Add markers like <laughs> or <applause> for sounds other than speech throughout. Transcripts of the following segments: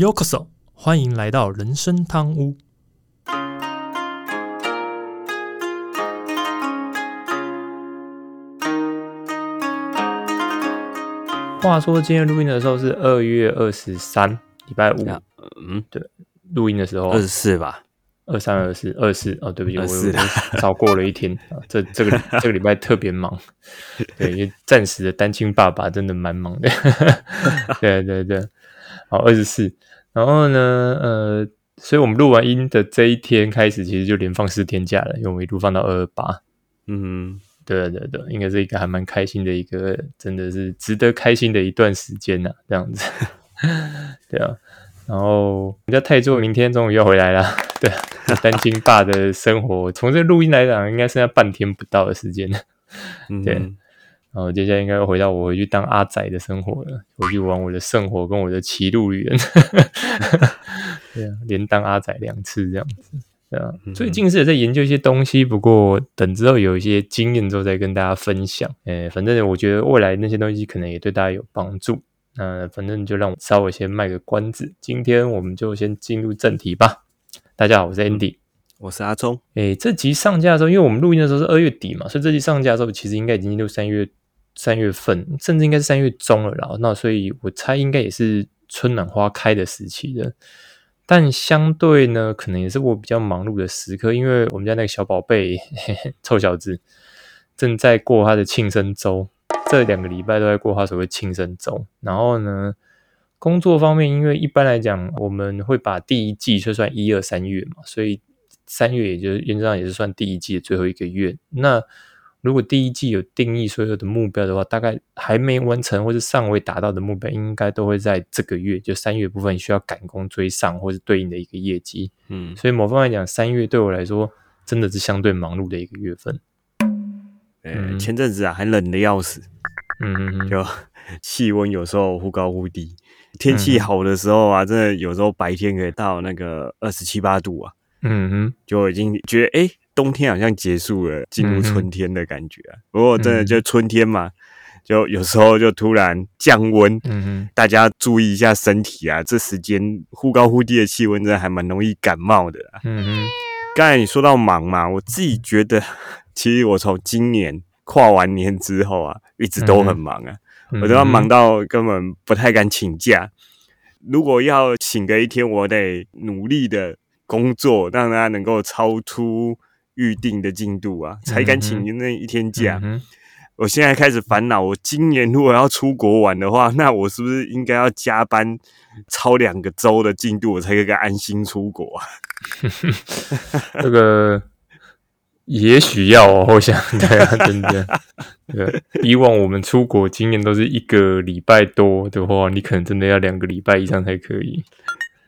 Yokoso，欢迎来到人生汤屋。话说今天录音的时候是二月二十三，礼拜五。嗯，对，录音的时候二十四吧，二三、二四、二四。哦，对不起，我24啦我少过了一天。啊这这个 <laughs> 这个礼拜特别忙，对，因为暂时的单亲爸爸真的蛮忙的。对 <laughs> 对对，好，二十四。然后呢，呃，所以我们录完音的这一天开始，其实就连放四天假了，因为我们一路放到二二八。嗯，对对对，应该是一个还蛮开心的一个，真的是值得开心的一段时间呐、这样子。<laughs> 对啊，然后我们家泰座明天终于要回来了，对啊，单亲爸的生活，从这录音来讲，应该剩下半天不到的时间对然后接下来应该要回到我回去当阿仔的生活了，回去玩我的圣火跟我的骑路旅人。<laughs> 对啊，连当阿仔两次这样子。对啊，最近是有在研究一些东西，不过等之后有一些经验之后再跟大家分享。呃，反正我觉得未来那些东西可能也对大家有帮助。那反正就让我稍微先卖个关子，今天我们就先进入正题吧。大家好，我是 Andy。我是阿忠，诶，这集上架的时候，因为我们录音的时候是二月底嘛，所以这集上架的时候，其实应该已经进入三月三月份，甚至应该是三月中了啦。那所以我猜应该也是春暖花开的时期的。但相对呢，可能也是我比较忙碌的时刻，因为我们家那个小宝贝嘿嘿 <laughs> 臭小子正在过他的庆生周，这两个礼拜都在过他所谓庆生周。然后呢，工作方面，因为一般来讲，我们会把第一季就算一二三月嘛，所以三月也就是原则上也是算第一季的最后一个月。那如果第一季有定义所有的目标的话，大概还没完成或是尚未达到的目标，应该都会在这个月，就三月部分需要赶工追上，或是对应的一个业绩。嗯，所以某方面来讲，三月对我来说真的是相对忙碌的一个月份。呃，嗯前阵子啊还冷的要死，嗯嗯嗯，就 <laughs> 气温有时候忽高忽低，天气好的时候啊，真的有时候白天可以到那个二十七八度啊，嗯哼，就已经觉得诶冬天好像结束了，进入春天的感觉啊。不过真的就春天嘛，就有时候就突然降温，嗯哼，大家注意一下身体啊，这时间忽高忽低的气温，真的还蛮容易感冒的啊。嗯哼，刚才你说到忙嘛，我自己觉得，<laughs> 其实我从今年跨完年之后啊，一直都很忙啊，嗯我都要忙到根本不太敢请假。如果要请个一天，我得努力的工作，让它能够超出预定的进度啊，才敢请那一天假。我现在开始烦恼，我今年如果要出国玩的话，<laughs> 那我是不是应该要加班超两个周的进度，我才可以安心出国啊？<laughs> 这个也许要哦，我想对啊，真的。<laughs> 对，以往我们出国经验都是一个礼拜多的话，你可能真的要两个礼拜以上才可以。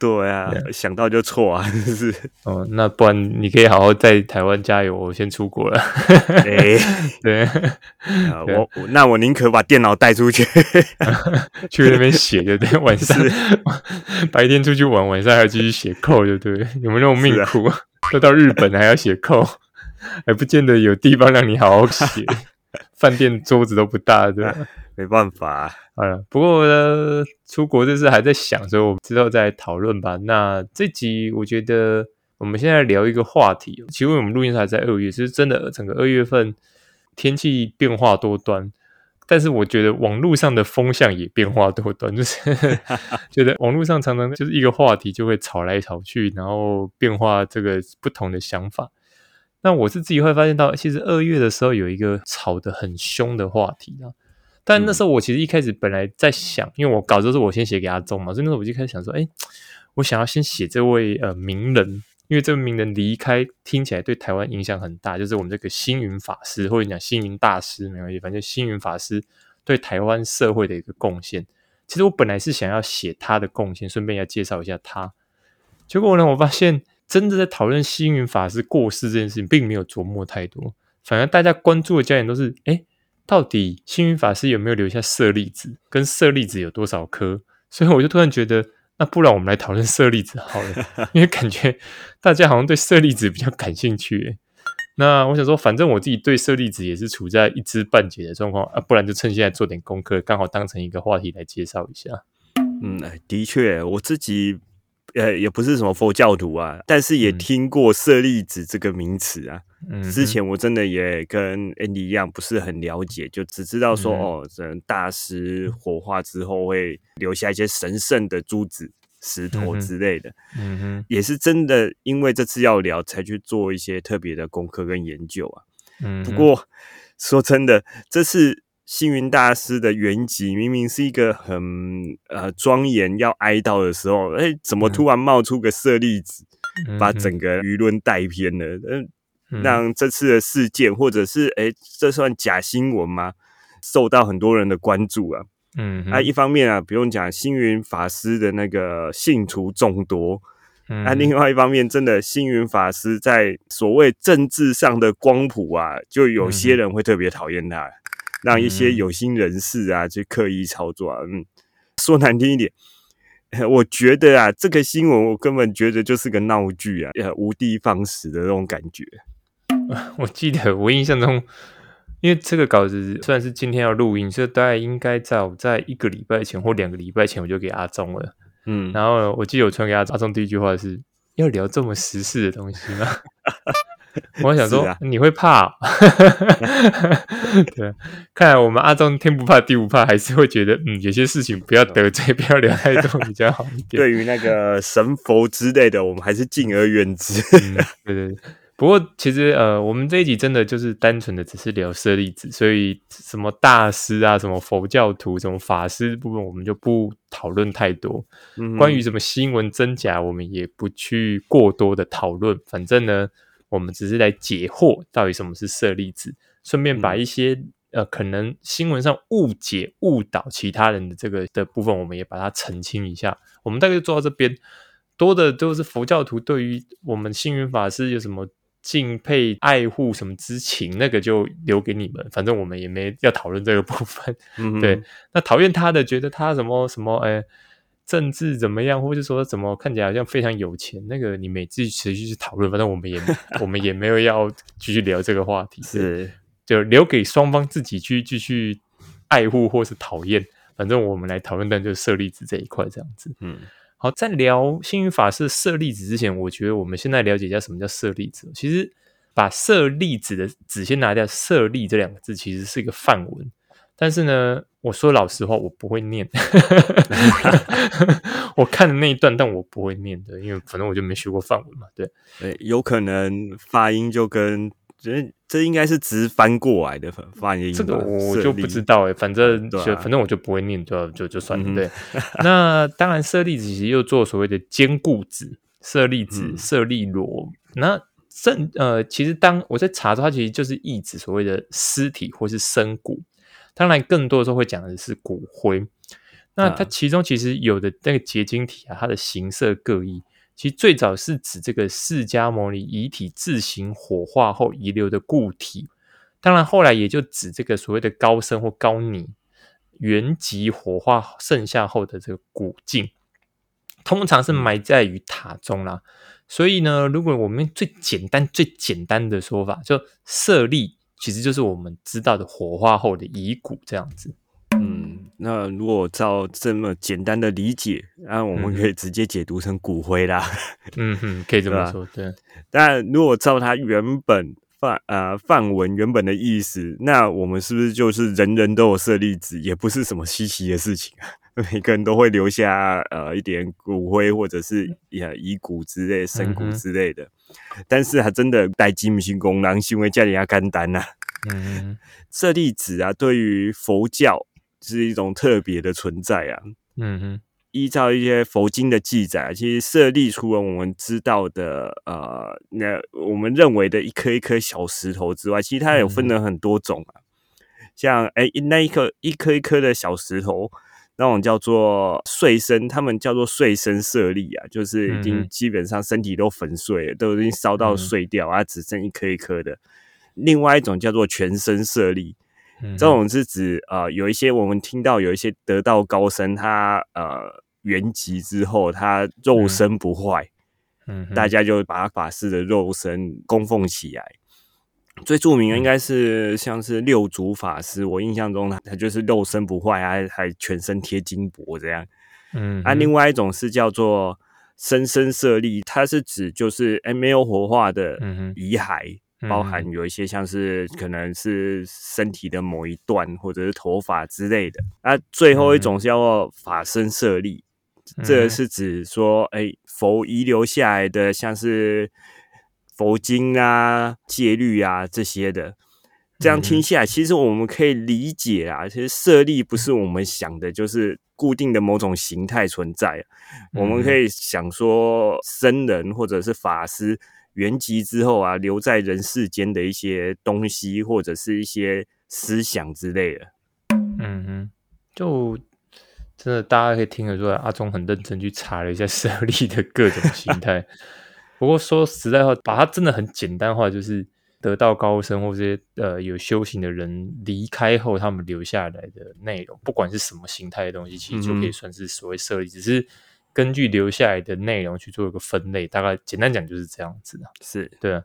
对啊，想到就错啊，真 <laughs> 是。哦，那不然你可以好好在台湾加油，我先出国了。哎、<laughs> 对，啊我我那我宁可把电脑带出去。<laughs> 去那边写就对，晚上白天出去玩，晚上还要继续写扣，就对。有没有那种命苦？都到日本还要写扣，还不见得有地方让你好好写。饭店桌子都不大，对吧？没办法、啊，好了，不过呢，出国这事还在想，所以我们之后再讨论吧。那这集我觉得我们现在聊一个话题，其实我们录音还在二月，其实真的整个二月份天气变化多端，但是我觉得网络上的风向也变化多端，就是 <laughs> 觉得网络上常常就是一个话题就会吵来吵去，然后变化这个不同的想法。那我是自己会发现到，其实二月的时候有一个吵得很凶的话题啊。但那时候我其实一开始本来在想，因为我稿子都是我先写给阿忠嘛，所以那时候我就开始想说，哎，我想要先写这位呃名人，因为这位名人离开听起来对台湾影响很大，就是我们这个星云法师或者讲星云大师没关系，反正星云法师对台湾社会的一个贡献。其实我本来是想要写他的贡献，顺便要介绍一下他。结果呢，我发现真的在讨论星云法师过世这件事情，并没有琢磨太多，反而大家关注的焦点都是，哎，到底星云法师有没有留下舍利子，跟舍利子有多少颗？所以我就突然觉得，那不然我们来讨论舍利子好了，<laughs> 因为感觉大家好像对舍利子比较感兴趣。那我想说，反正我自己对舍利子也是处在一知半解的状况啊，不然就趁现在做点功课，刚好当成一个话题来介绍一下。嗯，的确，我自己呃也不是什么佛教徒啊，但是也听过舍利子这个名词啊。嗯，之前我真的也跟 Andy 一样，不是很了解，就只知道说哦，这大师火化之后会留下一些神圣的珠子、石头之类的。嗯哼，也是真的，因为这次要聊，才去做一些特别的功课跟研究啊。嗯，不过说真的，这次。星云大师的原籍明明是一个很呃庄严要哀悼的时候，哎，怎么突然冒出个舍利子，把整个舆论带偏了？嗯，让这次的事件或者是哎，这算假新闻吗？受到很多人的关注啊。嗯，啊，一方面啊，不用讲，星云法师的那个信徒众多，那另外一方面，真的星云法师在所谓政治上的光谱啊，就有些人会特别讨厌他。让一些有心人士啊，去刻意操作啊。嗯，说难听一点，<laughs> 我觉得啊，这个新闻我根本觉得就是个闹剧啊，无的放矢的那种感觉。<laughs> 我记得我印象中，因为这个稿子虽然是今天要录音，所以大概应该在我在一个礼拜前或两个礼拜前我就给阿忠了。嗯，然后我记得我传给阿阿忠第一句话是要聊这么时事的东西吗？<laughs> 我想说，你会怕？<laughs> 对，看来我们阿忠天不怕地不怕，还是会觉得，嗯，有些事情不要得罪，不要聊太多比较好一点。对于那个神佛之类的，我们还是敬而远之。对对。不过其实呃，我们这一集真的就是单纯的只是聊舍利子，所以什么大师啊，什么佛教徒，什么法师部分，我们就不讨论太多。关于什么新闻真假，我们也不去过多的讨论。反正呢。我们只是来解惑，到底什么是舍利子，顺便把一些呃可能新闻上误解、误导其他人的这个的部分，我们也把它澄清一下。我们大概就做到这边，多的都是佛教徒对于我们星云法师有什么敬佩、爱护什么之情，那个就留给你们。反正我们也没要讨论这个部分。<laughs> 对，那讨厌他的，觉得他什么什么，哎。政治怎么样，或者说怎么看起来好像非常有钱？那个你每次持续去讨论，反正我们也 <laughs> 我们也没有要继续聊这个话题，是就留给双方自己去继续爱护或是讨厌。反正我们来讨论，但就是舍利子这一块这样子。嗯，好，在聊幸运法师舍利子之前，我觉得我们现在了解一下什么叫舍利子。其实把舍利子的子先拿掉，舍利这两个字其实是一个范文。但是呢，我说老实话，我不会念。<laughs> 我看的那一段，但我不会念的，因为反正我就没学过范文嘛。对，对，有可能发音就跟这这应该是直翻过来的发音。这个我就不知道哎，反正就反正我就不会念，就就就算了。对，那当然，舍利子其实又做所谓的坚固子、舍利子、舍利罗。那正呃，其实当我在查的时候，它其实就是意指所谓的尸体或是生骨。当然，更多的时候会讲的是骨灰。那它其中其实有的那个结晶体啊，它的形色各异。其实最早是指这个释迦牟尼遗体自行火化后遗留的固体。当然，后来也就指这个所谓的高僧或高尼原籍火化剩下后的这个骨镜，通常是埋在于塔中啦。所以呢，如果我们最简单、最简单的说法，就舍利。其实就是我们知道的火化后的遗骨这样子。嗯，那如果照这么简单的理解，那我们可以直接解读成骨灰啦。<laughs> 嗯哼，可以这么说。对。<laughs> 但如果照它原本范呃范文原本的意思，那我们是不是就是人人都有舍利子，也不是什么稀奇的事情啊？<laughs> 每个人都会留下呃一点骨灰或者是呀遗骨之类、生骨之类的。但是还真的带金星功能，行为家里要干单呐。嗯，舍利子啊，对于佛教是一种特别的存在啊。嗯哼，依照一些佛经的记载，其实舍利除了我们知道的呃，那我们认为的一颗一颗小石头之外，其实它有分了很多种啊。像哎，那一颗一颗一颗的小石头。那种叫做碎身，他们叫做碎身舍利啊，就是已经基本上身体都粉碎了，都已经烧到碎掉啊，只剩一颗一颗的。另外一种叫做全身舍利，这种是指呃有一些我们听到有一些得道高僧，他呃圆寂之后，他肉身不坏，嗯，大家就把法师的肉身供奉起来。最著名的应该是像是六祖法师，我印象中他他就是肉身不坏，还还全身贴金箔这样。嗯。啊，另外一种是叫做生生舍利，它是指就是哎没有火化的遗骸，包含。有一些像是可能是身体的某一段或者是头发之类的。那最后一种是叫做法身舍利，这个是指说哎佛遗留下来的像是佛经啊、戒律啊这些的。这样听下来，其实我们可以理解啊，其实舍利不是我们想的，就是固定的某种形态存在。我们可以想说，僧人或者是法师圆寂之后啊，留在人世间的一些东西，或者是一些思想之类的。嗯哼，就真的大家可以听得出来，阿忠很认真去查了一下舍利的各种形态。<laughs> 不过说实在话，把它真的很简单化，就是。得道高僧或这些呃有修行的人离开后，他们留下来的内容，不管是什么形态的东西，其实就可以算是所谓舍利。只是根据留下来的内容去做一个分类，大概简单讲就是这样子的。是对啊。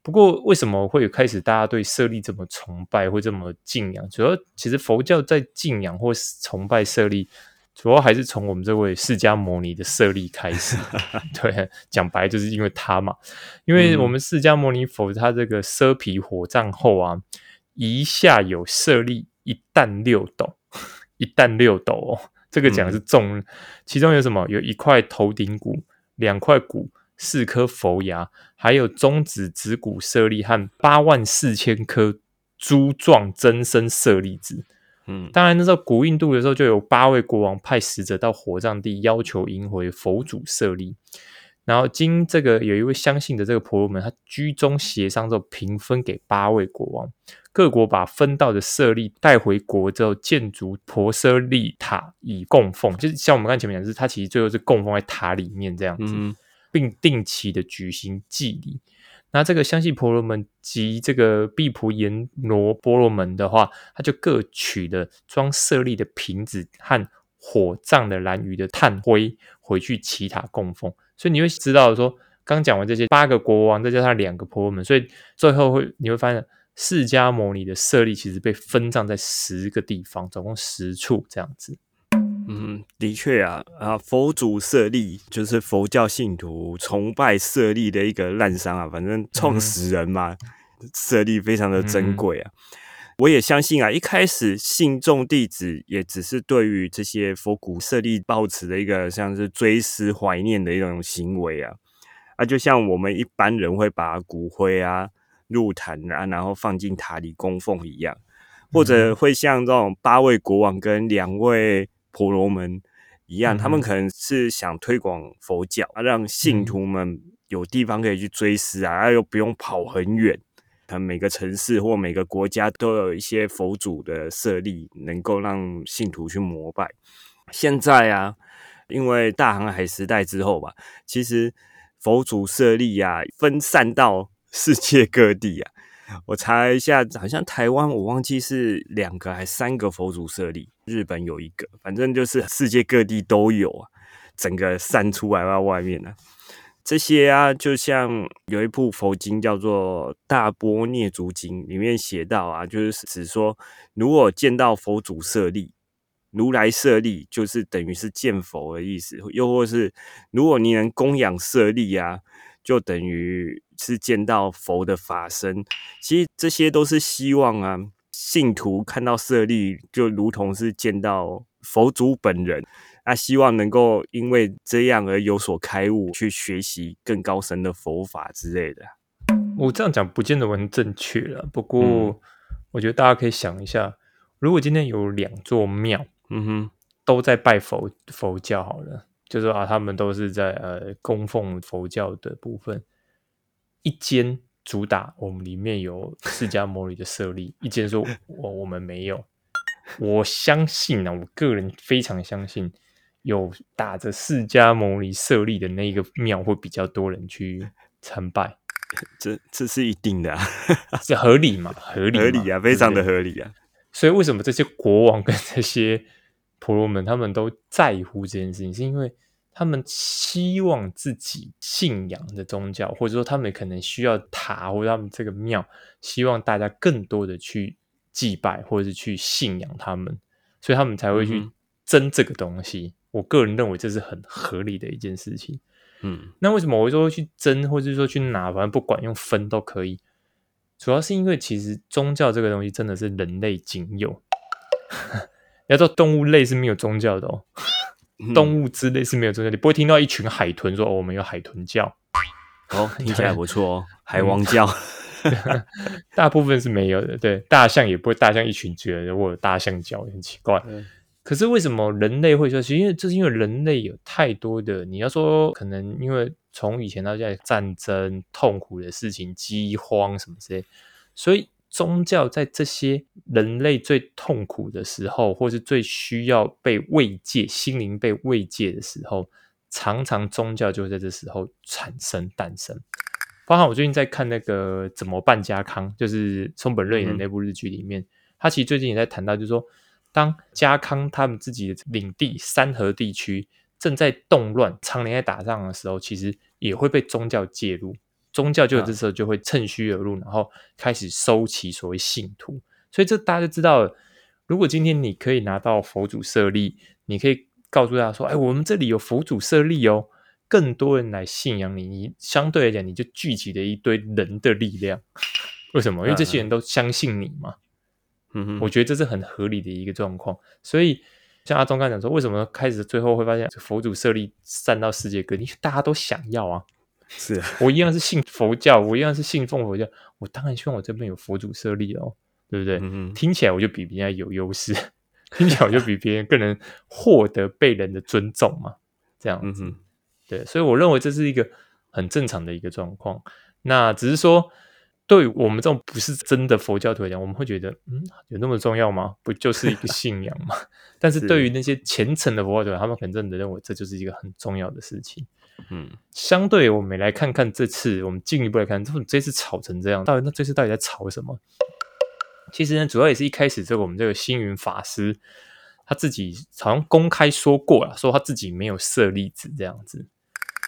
不过为什么会开始大家对舍利这么崇拜，会这么敬仰？主要其实佛教在敬仰或崇拜舍利。主要还是从我们这位释迦牟尼的舍利开始，<laughs> 对，讲白就是因为他嘛，因为我们释迦牟尼佛他这个奢皮火葬后啊，一下有舍利一担六斗，一担六斗哦，这个讲的是重，其中有什么？有一块头顶骨，两块骨，四颗佛牙，还有中指指骨舍利和八万四千颗珠状增生舍利子。嗯，当然，那时候古印度的时候，就有八位国王派使者到火葬地，要求迎回佛祖舍利。然后经这个有一位相信的这个婆罗门，他居中协商之后，平分给八位国王。各国把分到的舍利带回国之后，建筑婆舍利塔以供奉。就是像我们刚前面讲，是它其实最后是供奉在塔里面这样子，并定期的举行祭礼。那这个相信婆罗门及这个毗婆阎罗婆罗门的话，他就各取了装舍利的瓶子和火葬的蓝鱼的炭灰回去祈塔供奉。所以你会知道说，刚讲完这些八个国王，再加上两个婆罗门，所以最后会你会发现，释迦牟尼的舍利其实被分葬在十个地方，总共十处这样子。嗯，的确啊，啊，佛祖舍利就是佛教信徒崇拜舍利的一个滥觞啊。反正创始人嘛，舍利非常的珍贵啊。我也相信啊，一开始信众弟子也只是对于这些佛骨舍利抱持的一个像是追思怀念的一种行为啊。啊，就像我们一般人会把骨灰啊入坛啊，然后放进塔里供奉一样，或者会像这种八位国王跟两位。婆罗门一样，他们可能是想推广佛教，让信徒们有地方可以去追思啊，又不用跑很远。可能每个城市或每个国家都有一些佛祖的设立，能够让信徒去膜拜。现在啊，因为大航海时代之后吧，其实佛祖设立啊分散到世界各地啊。我查一下，好像台湾我忘记是两个还三个佛祖舍利，日本有一个，反正就是世界各地都有啊，整个散出来到外面呢。这些啊，就像有一部佛经叫做《大波涅足经》，里面写到啊，就是指说，如果见到佛祖舍利，如来舍利，就是等于是见佛的意思；又或是如果你能供养舍利啊。就等于是见到佛的法身，其实这些都是希望啊，信徒看到舍利就如同是见到佛祖本人，啊，希望能够因为这样而有所开悟，去学习更高深的佛法之类的。我这样讲不见得很正确了，不过我觉得大家可以想一下，如果今天有两座庙，嗯哼，都在拜佛佛教好了。就是啊，他们都是在呃供奉佛教的部分，一间主打我们里面有释迦牟尼的舍利，一间说我我们没有。我相信呢，我个人非常相信，有打着释迦牟尼舍利的那个庙会比较多人去参拜，<laughs> 这这是一定的，是合理嘛？合理合理啊，非常的合理啊。所以为什么这些国王跟这些？婆罗门他们都在乎这件事情，是因为他们期望自己信仰的宗教，或者说他们可能需要塔或者他们这个庙，希望大家更多的去祭拜或者是去信仰他们，所以他们才会去争这个东西。我个人认为这是很合理的一件事情。嗯那为什么我会说去争，或者是说去拿，反正不管用分都可以？主要是因为其实宗教这个东西真的是人类仅有。<laughs> 要说动物类是没有宗教的哦，嗯动物之类是没有宗教，你不会听到一群海豚说哦，我们有海豚叫，哦，<laughs> 听起来不错哦，海王教。<laughs> <laughs> 大部分是没有的。对，大象也不会，大象一群觉得我有大象叫，很奇怪。嗯可是为什么人类会说？其实因为这是因为人类有太多的，你要说可能因为从以前到现在战争、痛苦的事情、饥荒什么之类，所以宗教在这些人类最痛苦的时候，或是最需要被慰藉、心灵被慰藉的时候，常常宗教就会在这时候产生诞生。包含我最近在看那个《怎么办家康》，就是松本润演的那部日剧里面，他其实最近也在谈到，就是说，当家康他们自己的领地山河地区正在动乱、常年在打仗的时候，其实也会被宗教介入，宗教就有这时候就会趁虚而入，然后开始收起所谓信徒。所以这大家就知道了，如果今天你可以拿到佛祖舍利，你可以告诉大家说：“哎，我们这里有佛祖舍利哦。”更多人来信仰你，你相对来讲，你就聚集了一堆人的力量。为什么？因为这些人都相信你嘛。嗯哼，我觉得这是很合理的一个状况。所以，像阿忠刚才讲说，为什么开始最后会发现佛祖舍利散到世界各地，大家都想要啊。是啊，<laughs> 我一样是信佛教，我一样是信奉佛教，我当然希望我这边有佛祖设立哦，对不对？听起来我就比别人有优势，<laughs> 听起来我就比别人更能获得被人的尊重嘛，这样子。对，所以我认为这是一个很正常的一个状况。那只是说，对我们这种不是真的佛教徒来讲，我们会觉得，嗯，有那么重要吗？不就是一个信仰吗？<laughs> 但是是对于那些虔诚的佛教徒，他们可能真的认为这就是一个很重要的事情。嗯相对，我们来看看这次，我们进一步来看，这这次吵成这样，到底那这次到底在吵什么？其实呢，主要也是一开始这个我们这个星云法师他自己好像公开说过了，说他自己没有舍利子这样子。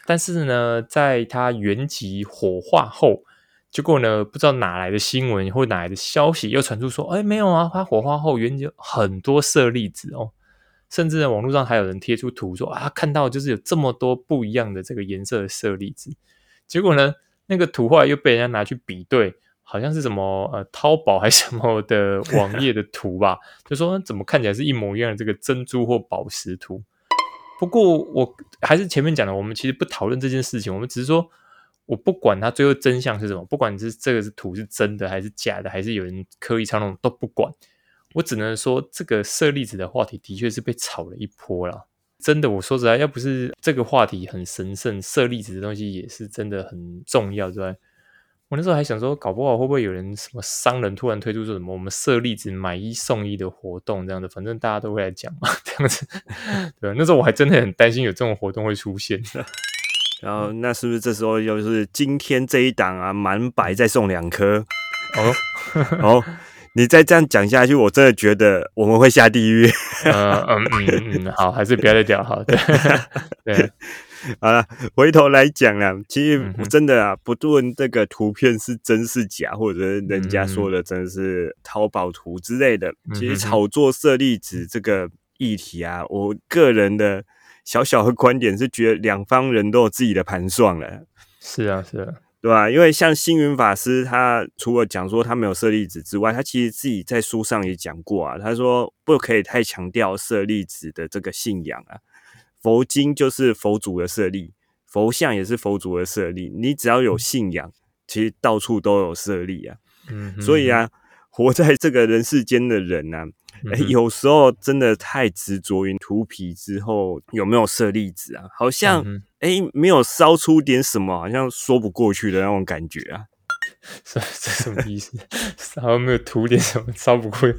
但是呢，在他原籍火化后，结果呢，不知道哪来的新闻或哪来的消息又传出说，哎，没有啊，他火化后原籍很多舍利子哦，甚至呢，网络上还有人贴出图说啊，看到就是有这么多不一样的这个颜色的色粒子。结果呢，那个图后来又被人家拿去比对，好像是什么呃淘宝还是什么的网页的图吧，就说怎么看起来是一模一样的这个珍珠或宝石图。不过我还是前面讲的，我们其实不讨论这件事情，我们只是说，我不管它最后真相是什么，不管是这个是图是真的还是假的，还是有人刻意操弄，都不管。我只能说，这个舍利子的话题的确是被炒了一波啦。真的，我说实在，要不是这个话题很神圣，舍利子的东西也是真的很重要，对吧？我那时候还想说，搞不好会不会有人什么商人突然推出说什么我们舍利子买一送一的活动这样的，反正大家都会来讲嘛，<laughs> 这样子。对吧，那时候我还真的很担心有这种活动会出现。<laughs> 然后那是不是这时候又是今天这一档啊，满百再送两颗？哦，哦，你再这样讲下去，我真的觉得我们会下地狱。<laughs> 呃嗯嗯嗯，好，还是不要再讲好。对 <laughs> 对，好了，回头来讲啦，其实嗯哼真的啊，不论这个图片是真是假，或者人家说的真的是淘宝图之类的，其实炒作舍利子这个议题啊，我个人的小小的观点是觉得两方人都有自己的盘算了。是啊是啊，对吧？因为像星云法师，他除了讲说他没有舍利子之外，他其实自己在书上也讲过啊。他说不可以太强调舍利子的这个信仰啊。佛经就是佛祖的舍利，佛像也是佛祖的舍利。你只要有信仰，其实到处都有舍利啊。嗯，所以啊，活在这个人世间的人啊，嗯哼，诶有时候真的太执着于图皮之后有没有舍利子啊，好像嗯哼诶没有烧出点什么，好像说不过去的那种感觉啊。<laughs> 这这什么意思？<laughs> 好像没有涂点什么烧不过，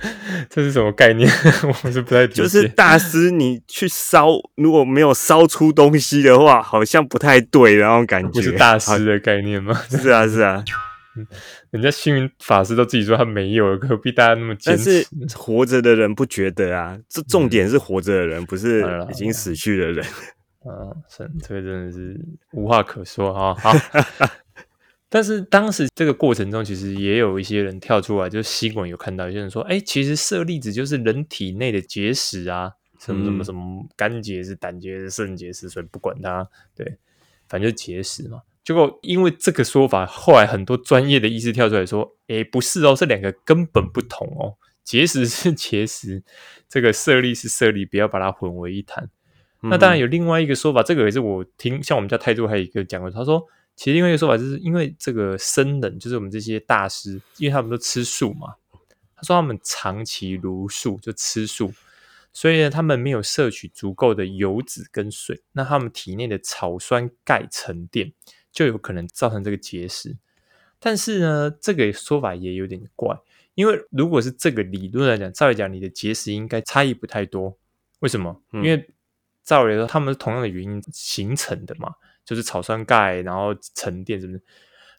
这是什么概念？<laughs> 我是不太理解。就是大师，你去烧，如果没有烧出东西的话，好像不太对的那种感觉。不是大师的概念吗？是啊，是啊。<laughs> 人家星云法师都自己说他没有，何必大家那么坚但是持？<laughs> 活着的人不觉得啊，这重点是活着的人，不是已经死去的人。<laughs> 啊，是这个真的是无话可说啊。好，但是当时这个过程中，其实也有一些人跳出来，就是新闻有看到，有些人说，哎，其实舍利子就是人体内的结石啊，什么什么嗯什么肝结石、胆结石、肾结石，所以不管它，对，反正就结石嘛。结果因为这个说法，后来很多专业的医师跳出来说：“诶，不是哦，这两个根本不同哦，结石是结石，这个舍利是舍利，不要把它混为一谈。”那当然有另外一个说法，这个也是我听，像我们家态度还有一个讲过，他说，其实另外一个说法就是因为这个僧人，就是我们这些大师，因为他们都吃素嘛，他说他们长期如素，就吃素，所以呢，他们没有摄取足够的油脂跟水，那他们体内的草酸钙沉淀，就有可能造成这个结石。但是呢，这个说法也有点怪，因为如果是这个理论来讲，照理讲你的结石应该差异不太多。为什么？嗯因为照理说他们是同样的原因形成的嘛，就是草酸钙，然后沉淀，是不是？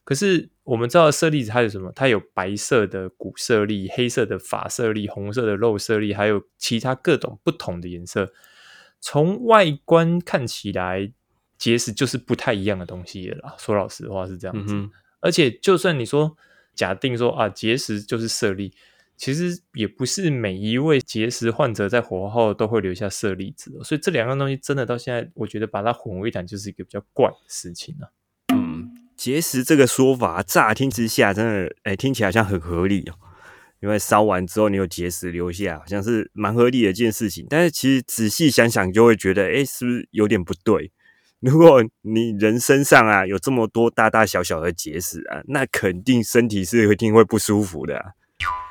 可是我们知道色粒子它有什么？它有白色的骨色粒、黑色的发色粒、红色的肉色粒，还有其他各种不同的颜色。从外观看起来，结石就是不太一样的东西了啦。说老实话是这样子。嗯而且，就算你说假定说啊，结石就是舍利，其实也不是每一位结石患者在火化后都会留下舍利子、哦，所以这两样东西真的到现在，我觉得把它混为一谈就是一个比较怪的事情啊。嗯，结石这个说法，乍听之下真的，哎、听起来好像很合理哦。因为烧完之后你有结石留下，好像是蛮合理的一件事情。但是其实仔细想想，就会觉得，哎、是不是有点不对？如果你人身上啊有这么多大大小小的结石啊，那肯定身体是一定会不舒服的啊。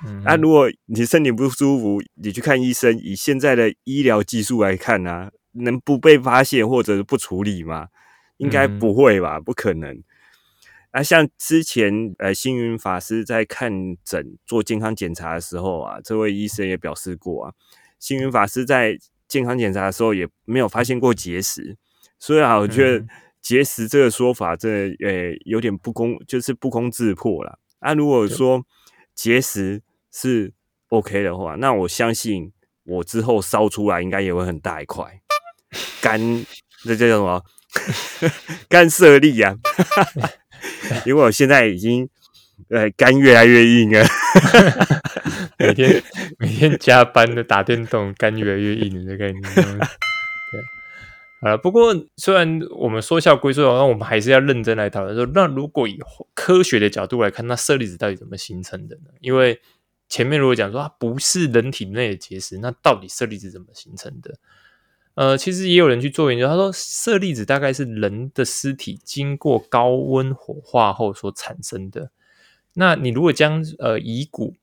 嗯啊，如果你身体不舒服，你去看医生，以现在的医疗技术来看啊，能不被发现或者是不处理吗？应该嗯不会吧？不可能。啊，像之前呃，星云法师在看诊做健康检查的时候啊，这位医生也表示过啊，星云法师在健康检查的时候也没有发现过结石，所以啊，我觉得嗯结石这个说法真的呃有点不公，就是不攻自破啦。啊，如果说节食是 OK 的话，那我相信我之后烧出来应该也会很大一块干，这叫什么？<laughs> 干涉力啊！<laughs> 因为我现在已经呃肝越来越硬了。<laughs> 每天每天加班的打电动，肝越来越硬的概念。好了。不过虽然我们说笑归说笑，那我们还是要认真来讨论说，那如果以科学的角度来看，那舍利子到底怎么形成的呢？因为前面如果讲说它不是人体内的结石，那到底舍利子怎么形成的？呃，其实也有人去做研究，他说舍利子大概是人的尸体经过高温火化后所产生的。那你如果将呃遗骨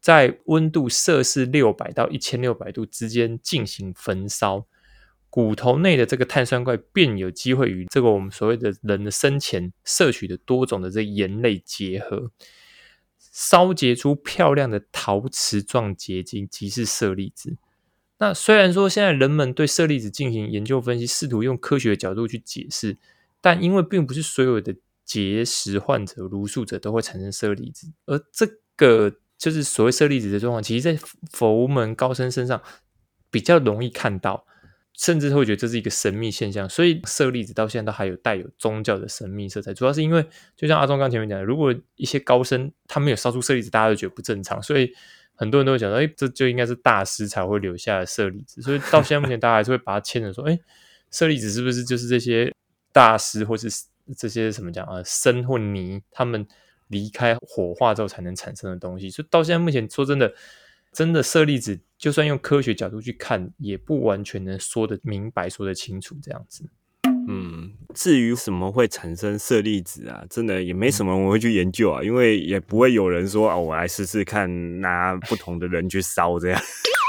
在温度摄氏六百到一千六百度之间进行焚烧，骨头内的这个碳酸钙便有机会与这个我们所谓的人的生前摄取的多种的这个盐类结合，烧结出漂亮的陶瓷状结晶，即是色粒子。那虽然说现在人们对色粒子进行研究分析，试图用科学的角度去解释，但因为并不是所有的结石患者、如素者都会产生色粒子，而这个就是所谓色粒子的状况，其实在佛门高僧身上比较容易看到，甚至会觉得这是一个神秘现象。所以舍利子到现在都还有带有宗教的神秘色彩，主要是因为就像阿忠刚前面讲的，如果一些高僧他没有烧出舍利子，大家都觉得不正常，所以。很多人都会讲说，哎、这就应该是大师才会留下的舍利子，所以到现在目前，大家还是会把它牵着说，哎、舍利子是不是就是这些大师或是这些什么讲啊僧或尼他们离开火化之后才能产生的东西？所以到现在目前，说真的，真的舍利子，就算用科学角度去看，也不完全能说得明白、说得清楚这样子。嗯，至于什么会产生舍利子啊，真的也没什么我会去研究啊，因为也不会有人说啊，我来试试看，拿不同的人去烧这样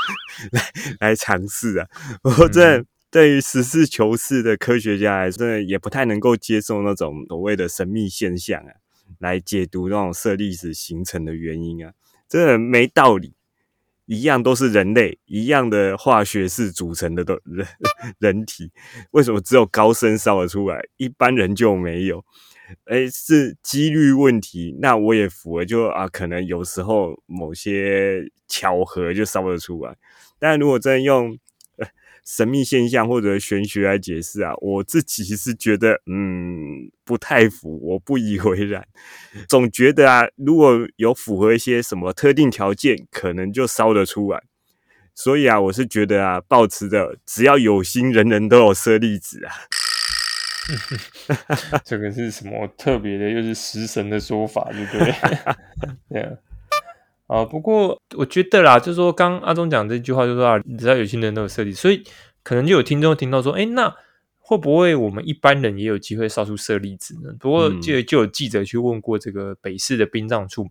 <laughs> 来来尝试啊。不过这对于实事求是的科学家来说，真的也不太能够接受那种所谓的神秘现象啊，来解读那种舍利子形成的原因啊，真的没道理。一样都是人类，一样的化学式组成的都人 <laughs> 人体，为什么只有高僧烧得出来，一般人就没有？哎，是几率问题。那我也服了，就啊，可能有时候某些巧合就烧得出来。但如果真用、神秘现象或者玄学来解释啊，我自己是觉得嗯不太符，我不以为然。总觉得啊，如果有符合一些什么特定条件，可能就烧得出来。所以啊，我是觉得啊，保持着只要有心，人人都有舍利子啊。<laughs> 这个是什么特别的？又是食神的说法，对不对？<laughs> 对啊。啊，不过我觉得啦，就是说，刚阿忠讲这句话，就是说，只要有心人都有舍利，所以可能就有听众听到说，哎，那会不会我们一般人也有机会烧出舍利子呢？不过，就就有记者去问过这个北市的殡葬处，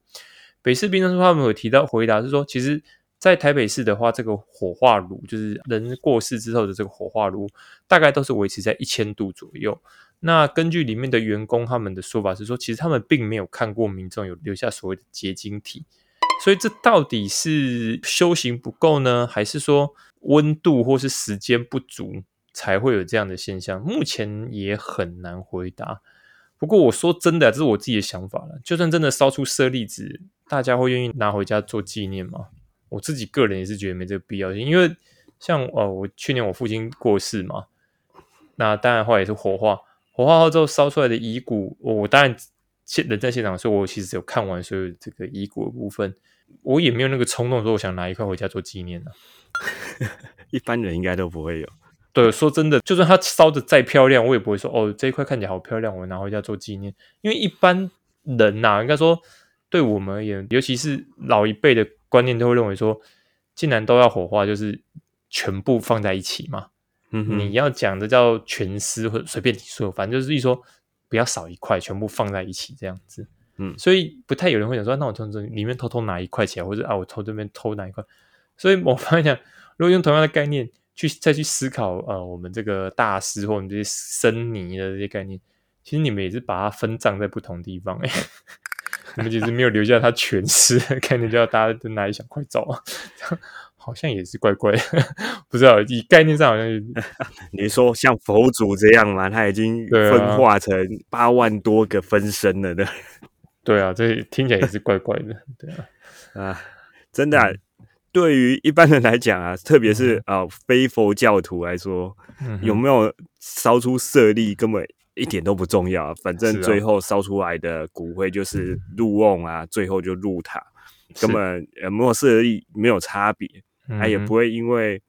北市殡葬处他们有提到回答是说，其实。在台北市的话，这个火化炉就是人过世之后的这个火化炉，大概都是维持在一千度左右。那根据里面的员工他们的说法是说，其实他们并没有看过民众有留下所谓的结晶体，所以这到底是修行不够呢，还是说温度或是时间不足才会有这样的现象？目前也很难回答。不过我说真的，这是我自己的想法了。就算真的烧出舍利子，大家会愿意拿回家做纪念吗？我自己个人也是觉得没这个必要性，因为像哦，我去年我父亲过世嘛，那当然话也是火化，火化后之后烧出来的遗骨，我当然现人在现场，所以我其实有看完所有这个遗骨的部分，我也没有那个冲动说我想拿一块回家做纪念呢。<laughs> 一般人应该都不会有。对，说真的，就算它烧的再漂亮，我也不会说哦这一块看起来好漂亮，我拿回家做纪念，因为一般人呐，应该说对我们而言，尤其是老一辈的。观念都会认为说，既然都要火化，就是全部放在一起嘛。嗯，你要讲的叫全尸或者随便你说，反正就是一说不要少一块，全部放在一起这样子。嗯，所以不太有人会想说，那我从这里面偷偷拿一块钱，或者啊，我从这边偷拿一块。所以我发现，如果用同样的概念去再去思考，呃，我们这个大师或我们这些生泥的这些概念，其实你们也是把它分葬在不同地方。哎。<laughs> <laughs> 你们其实没有留下他全尸，概念就要大家都拿一小块走啊，好像也是怪怪的，不知道以概念上好像 <laughs> 你说像佛祖这样嘛，他已经分化成八万多个分身了的，<laughs> 对啊，这听起来也是怪怪的，对啊，<laughs> 啊，真的，对于一般人来讲啊，特别是啊非佛教徒来说，有没有烧出舍利根本。一点都不重要，反正最后烧出来的骨灰就是入瓮啊，最后就入塔，根本呃没有舍利没有差别，他也不会因为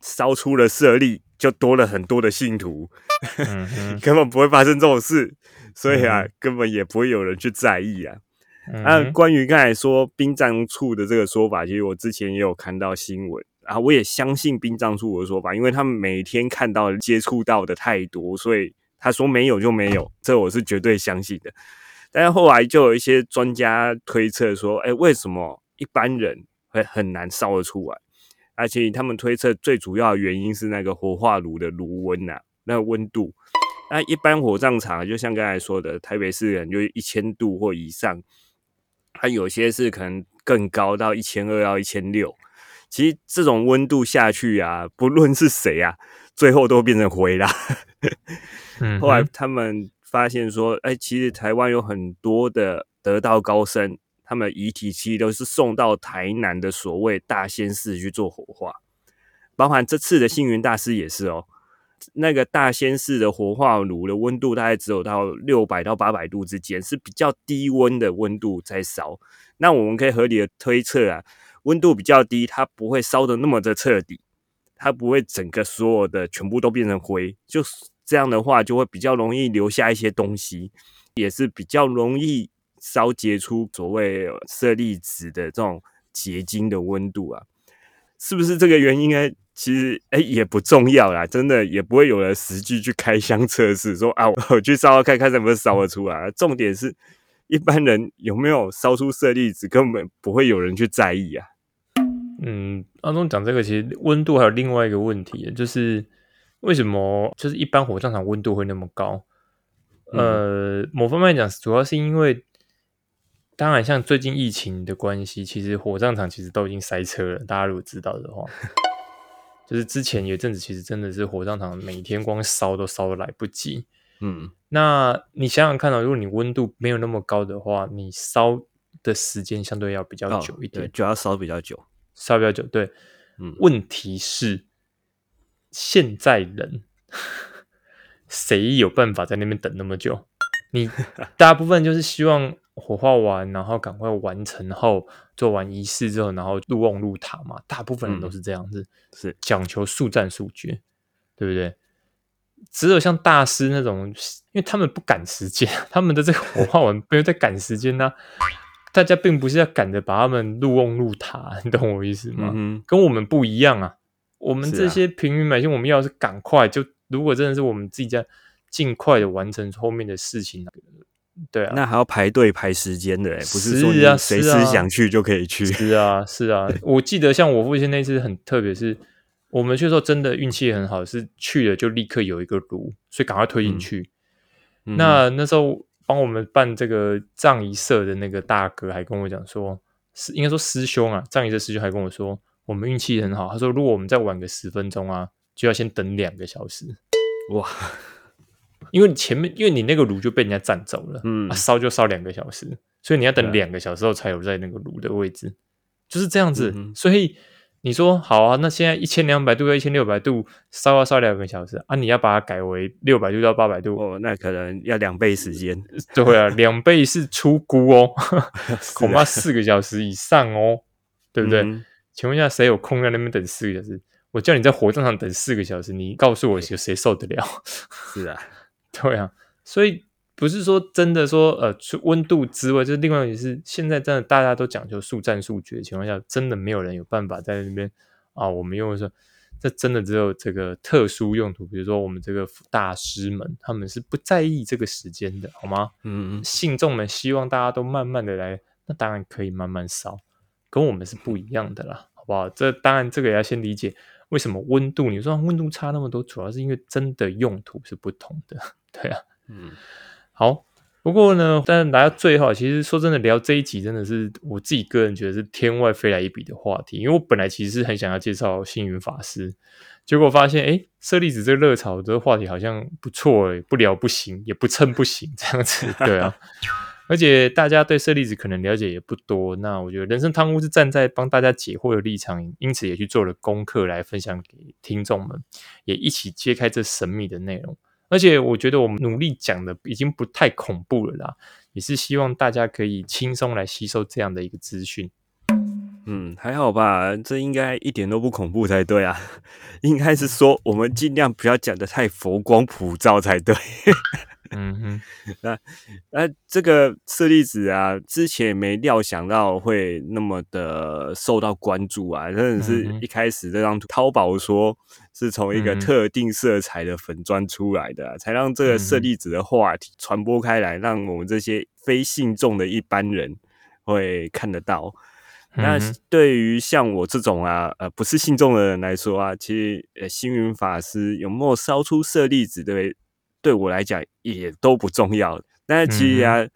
烧出了舍利就多了很多的信徒，<laughs> 根本不会发生这种事，所以啊，根本也不会有人去在意啊。那关于刚才说殡葬处的这个说法，其实我之前也有看到新闻啊，我也相信殡葬处的说法，因为他们每天看到接触到的太多，所以。他说没有就没有，这我是绝对相信的。但是后来就有一些专家推测说，哎，为什么一般人会很难烧得出来？而且他们推测最主要的原因是那个火化炉的炉温呐，那个温度。那一般火葬场就像刚才说的，台北市人就一千度或以上，它有些是可能更高到一千二到一千六。其实这种温度下去啊，不论是谁啊，最后都变成灰啦。<laughs> 后来他们发现说，哎，其实台湾有很多的得道高僧，他们遗体其实都是送到台南的所谓大仙寺去做火化，包含这次的星云大师也是哦。那个大仙寺的火化炉的温度大概只有到六百到八百度之间，是比较低温的温度在烧。那我们可以合理的推测啊，温度比较低，它不会烧的那么的彻底，它不会整个所有的全部都变成灰，就。这样的话，就会比较容易留下一些东西，也是比较容易烧结出所谓色粒子的这种结晶的温度啊，是不是这个原因呢？其实哎也不重要啦，真的也不会有人实际去开箱测试，说啊我去烧看看能不能烧得出来。重点是一般人有没有烧出色粒子，根本不会有人去在意啊。嗯，阿忠讲这个，其实温度还有另外一个问题，就是。为什么就是一般火葬场温度会那么高？呃，某方面讲，主要是因为，当然像最近疫情的关系，其实火葬场其实都已经塞车了。大家如果知道的话，<laughs> 就是之前有一阵子，其实真的是火葬场每天光烧都烧的来不及。嗯，那你想想看到，如果你温度没有那么高的话，你烧的时间相对要比较久一点，就要烧比较久，烧比较久。对，嗯，问题是。现在人谁有办法在那边等那么久？你 <laughs> 大部分就是希望火化完，然后赶快完成后做完仪式之后，然后入瓮入塔嘛。大部分人都是这样子，是讲求速战速决，对不对？只有像大师那种，因为他们不赶时间，他们的这个火化完没有在赶时间呢、大家并不是要赶着把他们入瓮入塔，你懂我意思吗？嗯，跟我们不一样啊。我们这些平民百姓，我们要是赶快，就如果真的是我们自己在尽快的完成后面的事情，对啊，那还要排队排时间的、欸，不是说是啊你随时想去就可以去。是啊，是啊，<laughs> 我记得像我父亲那次很特别，是我们去的时候真的运气很好，是去了就立刻有一个炉，所以赶快推进去。嗯那那时候帮我们办这个葬仪社的那个大哥还跟我讲说，是应该说师兄啊，葬仪社师兄还跟我说，我们运气很好。他说，如果我们再晚个十分钟啊，就要先等两个小时，哇，因为你前面因为你那个炉就被人家占走了，嗯啊，烧就烧两个小时，所以你要等两个小时后才有在那个炉的位置，就是这样子。嗯所以你说好啊，那现在一千两百度到一千六百度烧要烧两个小时啊，你要把它改为六百度到八百度，哦，那可能要两倍时间，<laughs> 对啊，两倍是出估哦，<laughs> 恐怕四个小时以上哦，对不对？嗯请问一下，谁有空在那边等四个小时？我叫你在火葬场等四个小时，你告诉我有 <laughs> 谁受得了？是啊，<laughs> 对啊，所以不是说真的说呃，除温度之外，就是另外也是现在真的大家都讲究速战速决的情况下，真的没有人有办法在那边啊，我们用说这真的只有这个特殊用途，比如说我们这个大师们，他们是不在意这个时间的，好吗？嗯，信众们希望大家都慢慢的来，那当然可以慢慢烧，跟我们是不一样的啦，好不好？这当然这个也要先理解为什么温度，你说温度差那么多，主要是因为真的用途是不同的，<laughs> 对啊。嗯，好，不过呢，但来到最后，其实说真的，聊这一集真的是我自己个人觉得是天外飞来一笔的话题，因为我本来其实是很想要介绍星云法师，结果发现，哎，舍利子这个热潮这个话题好像不错诶，不聊不行，也不蹭不行，这样子，对啊。<laughs> 而且大家对舍利子可能了解也不多，那我觉得人生汤屋是站在帮大家解惑的立场，因此也去做了功课来分享给听众们，也一起揭开这神秘的内容。而且我觉得我们努力讲的已经不太恐怖了啦，也是希望大家可以轻松来吸收这样的一个资讯。嗯，还好吧，这应该一点都不恐怖才对啊。<laughs> 应该是说我们尽量不要讲的太佛光普照才对。嗯哼，<laughs> 那那这个舍利子啊，之前也没料想到会那么的受到关注啊，真的是一开始这张图，淘宝说是从一个特定色彩的粉砖出来的啊、才让这个舍利子的话题传播开来，让我们这些非信众的一般人会看得到。那对于像我这种啊，呃，不是信众的人来说啊，其实呃，星云法师有没有烧出舍利子，对对我来讲也都不重要。但是其实啊，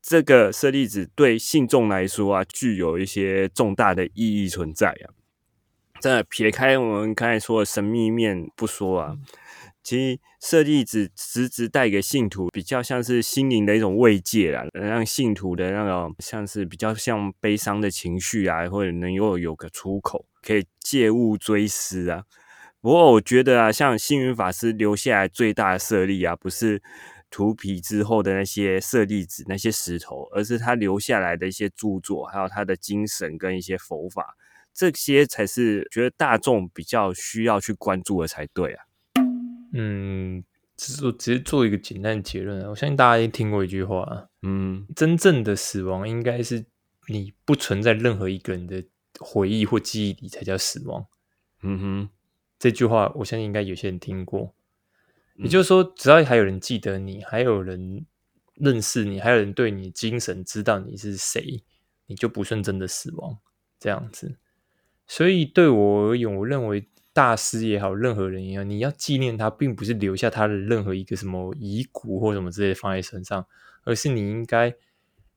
这个舍利子对信众来说啊，具有一些重大的意义存在啊。真的撇开我们刚才说的神秘面不说啊，其实舍利子实质带给信徒比较像是心灵的一种慰藉啦，让信徒的那种像是比较像悲伤的情绪啊，或者能够有个出口，可以借物追思啊。不过我觉得啊，像星云法师留下来最大的舍利啊，不是涂皮之后的那些舍利子、那些石头，而是他留下来的一些著作，还有他的精神跟一些佛法，这些才是觉得大众比较需要去关注的才对啊。嗯，只是直接做一个简单的结论啊。我相信大家听过一句话啊，嗯真正的死亡应该是你不存在任何一个人的回忆或记忆里才叫死亡。嗯哼，这句话我相信应该有些人听过。也嗯就是说，只要还有人记得你，还有人认识你，还有人对你精神知道你是谁，你就不算真的死亡。这样子，所以对我而言，我认为大师也好，任何人也好，你要纪念他，并不是留下他的任何一个什么遗骨或什么之类的放在身上，而是你应该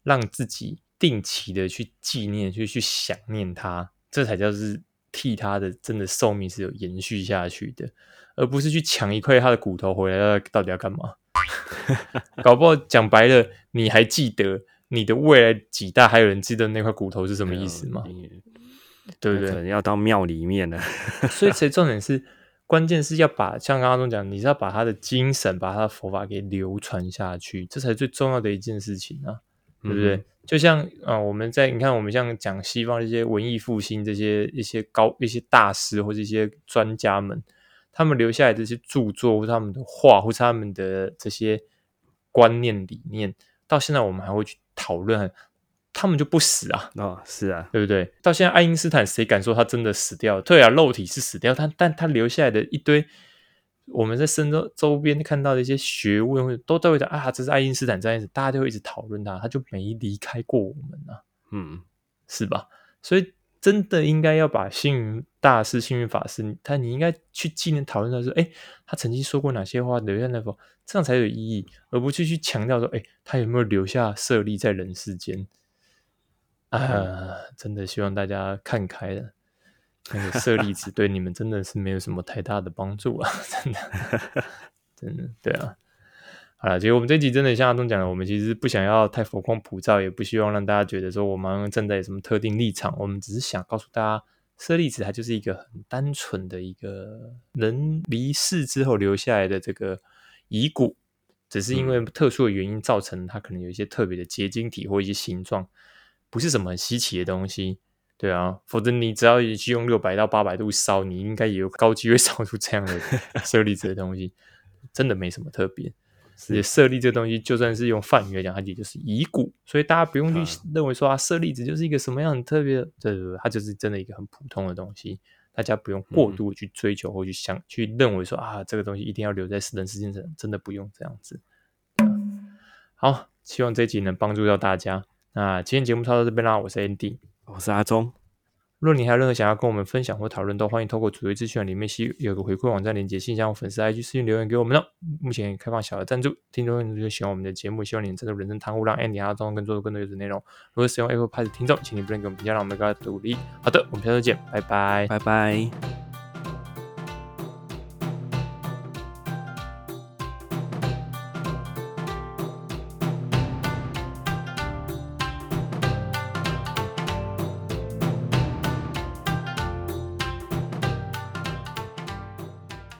让自己定期的去纪念，去去想念他，这才叫是替他的真的寿命是有延续下去的。而不是去抢一块他的骨头回来，到底要干嘛？<laughs> 搞不好讲白了，你还记得你的未来几代还有人记得那块骨头是什么意思吗？嗯对不对？可能要到庙里面了。所以，其实重点是，关键是要把像刚刚中讲，你是要把他的精神、把他的佛法给流传下去，这才是最重要的一件事情啊。对不对？就像啊、呃我们在你看，我们像讲西方这些文艺复兴这些一些高一些大师或者一些专家们，他们留下来这些著作或者他们的画或者他们的这些观念理念，到现在我们还会去讨论，他们就不死啊，哦，是啊，对不对？到现在，爱因斯坦谁敢说他真的死掉？对啊，肉体是死掉，但但他留下来的一堆我们在深州周边看到的一些学问，都都会讲啊，这是爱因斯坦这样子，大家就会一直讨论他，他就没离开过我们啊，嗯，是吧？所以真的应该要把幸运大师、幸运法师，他你应该去纪念讨论他说，哎，他曾经说过哪些话，留下那否，这样才有意义，而不去去强调说，哎，他有没有留下舍利在人世间？啊，真的希望大家看开了。那个舍利子对你们真的是没有什么太大的帮助啊，<laughs> 真的，<laughs> 真的，对啊。好了，其实我们这集真的像阿东讲的，我们其实不想要太佛光普照，也不希望让大家觉得说我们站在什么特定立场，我们只是想告诉大家，舍利子它就是一个很单纯的一个人离世之后留下来的这个遗骨，只是因为特殊的原因造成它可能有一些特别的结晶体或一些形状，不是什么很稀奇的东西。对啊，否则你只要去用六百到八百度烧，你应该也有高机会 <laughs> 烧出这样的 <laughs> 舍利子的东西，真的没什么特别。而且舍利这东西，就算是用梵语来讲，它也就是遗骨，所以大家不用去认为说啊，舍利子就是一个什么样很特别的，对对对，它就是真的一个很普通的东西，大家不用过度的去追求或去想、去认为说啊，这个东西一定要留在人世间上，真的不用这样子。好，希望这一集能帮助到大家。那今天节目差不多到这边啦，我是 Andy。我是阿忠，若你还有任何想要跟我们分享或讨论，都欢迎透过主页资讯栏里面西有个回馈网站连接信箱或粉丝 IG 私信留言给我们哦。目前开放小额赞助，听众朋友喜欢我们的节目，希望你能赞助人生汤屋，让 Andy 阿忠更做更多优质内容。如果使用 Apple Podcast 的听众，请你不能给我们评价，让我们更加努力。好的，我们下次见，拜拜。拜拜。